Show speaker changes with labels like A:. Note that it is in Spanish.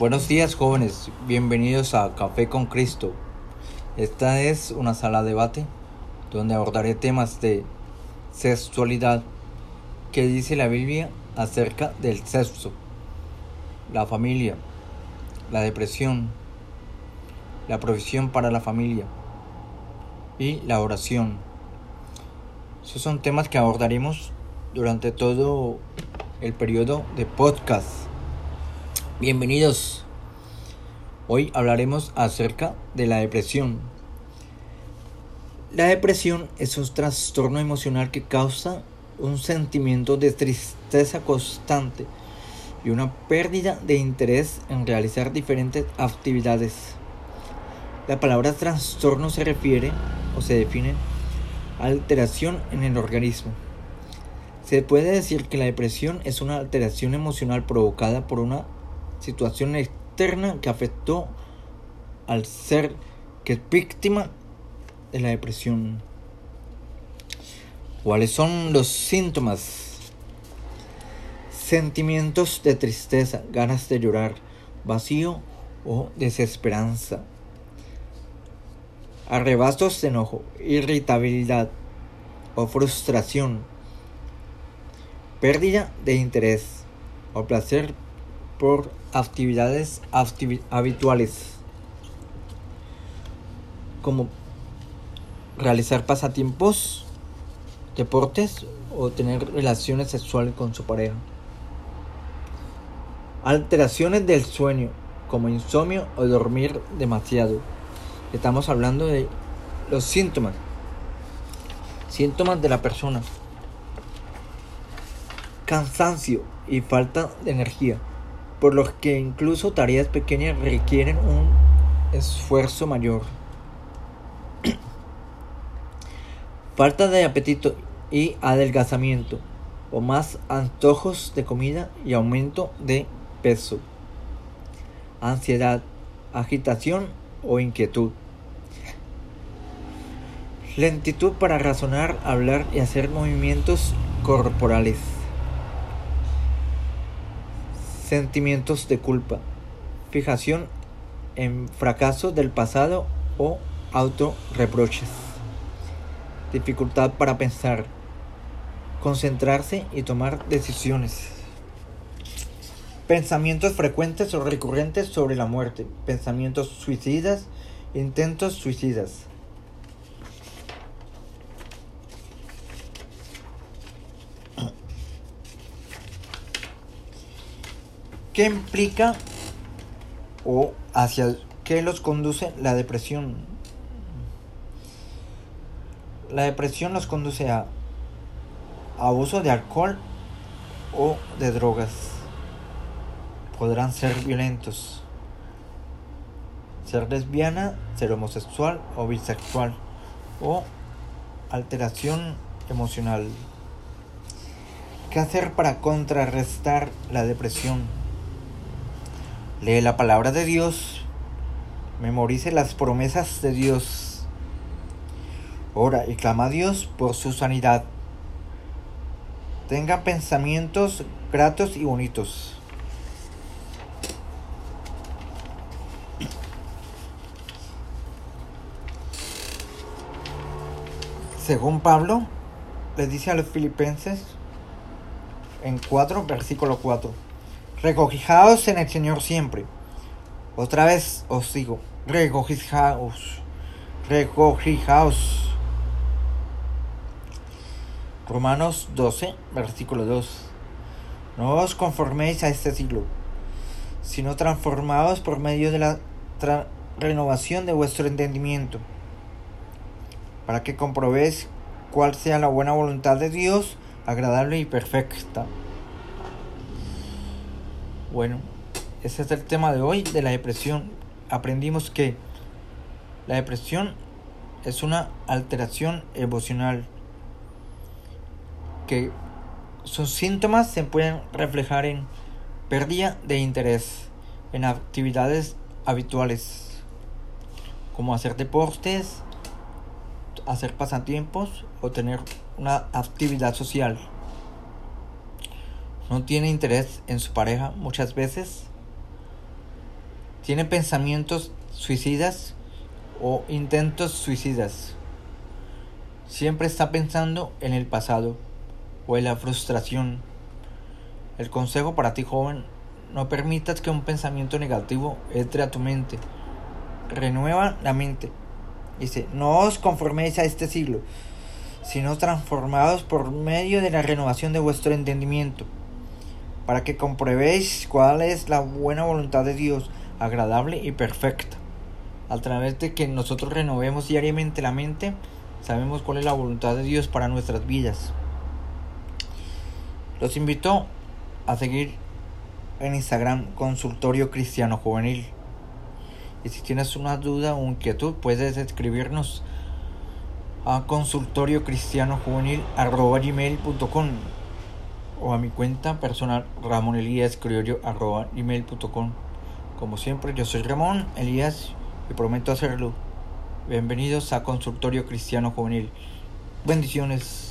A: Buenos días jóvenes, bienvenidos a Café con Cristo. Esta es una sala de debate donde abordaré temas de sexualidad que dice la Biblia acerca del sexo, la familia, la depresión, la provisión para la familia y la oración. Esos son temas que abordaremos durante todo el periodo de podcast. Bienvenidos. Hoy hablaremos acerca de la depresión. La depresión es un trastorno emocional que causa un sentimiento de tristeza constante y una pérdida de interés en realizar diferentes actividades. La palabra trastorno se refiere o se define alteración en el organismo. Se puede decir que la depresión es una alteración emocional provocada por una situación externa que afectó al ser que es víctima de la depresión. ¿Cuáles son los síntomas? Sentimientos de tristeza, ganas de llorar, vacío o desesperanza. Arrebatos de enojo, irritabilidad o frustración. Pérdida de interés o placer por actividades habituales como realizar pasatiempos, deportes o tener relaciones sexuales con su pareja. Alteraciones del sueño, como insomnio o dormir demasiado. Estamos hablando de los síntomas. Síntomas de la persona. Cansancio y falta de energía por lo que incluso tareas pequeñas requieren un esfuerzo mayor. Falta de apetito y adelgazamiento, o más antojos de comida y aumento de peso. Ansiedad, agitación o inquietud. Lentitud para razonar, hablar y hacer movimientos corporales sentimientos de culpa, fijación en fracaso del pasado o autorreproches, dificultad para pensar, concentrarse y tomar decisiones. Pensamientos frecuentes o recurrentes sobre la muerte, pensamientos suicidas, intentos suicidas. ¿Qué implica o hacia qué los conduce la depresión? La depresión los conduce a abuso de alcohol o de drogas. Podrán ser violentos. Ser lesbiana, ser homosexual o bisexual. O alteración emocional. ¿Qué hacer para contrarrestar la depresión? Lee la palabra de Dios. Memorice las promesas de Dios. Ora y clama a Dios por su sanidad. Tenga pensamientos gratos y bonitos. Según Pablo, le dice a los filipenses en 4, versículo 4 regocijaos en el Señor siempre. Otra vez os digo, regocijaos, regocijaos. Romanos 12, versículo 2. No os conforméis a este siglo, sino transformaos por medio de la renovación de vuestro entendimiento, para que comprobéis cuál sea la buena voluntad de Dios, agradable y perfecta. Bueno, ese es el tema de hoy de la depresión. Aprendimos que la depresión es una alteración emocional que sus síntomas se pueden reflejar en pérdida de interés en actividades habituales como hacer deportes, hacer pasatiempos o tener una actividad social no tiene interés en su pareja muchas veces tiene pensamientos suicidas o intentos suicidas. Siempre está pensando en el pasado o en la frustración. El consejo para ti joven, no permitas que un pensamiento negativo entre a tu mente. Renueva la mente. Dice, no os conforméis a este siglo, sino transformados por medio de la renovación de vuestro entendimiento, para que compruebéis cuál es la buena voluntad de Dios, agradable y perfecta. A través de que nosotros renovemos diariamente la mente, sabemos cuál es la voluntad de Dios para nuestras vidas. Los invito a seguir en Instagram Consultorio Cristiano Juvenil. Y si tienes una duda o inquietud, puedes escribirnos a consultorio cristiano juvenil gmail.com o a mi cuenta personal Ramón Elías gmail.com. Como siempre, yo soy Ramón Elías y prometo hacerlo. Bienvenidos a Consultorio Cristiano Juvenil. Bendiciones.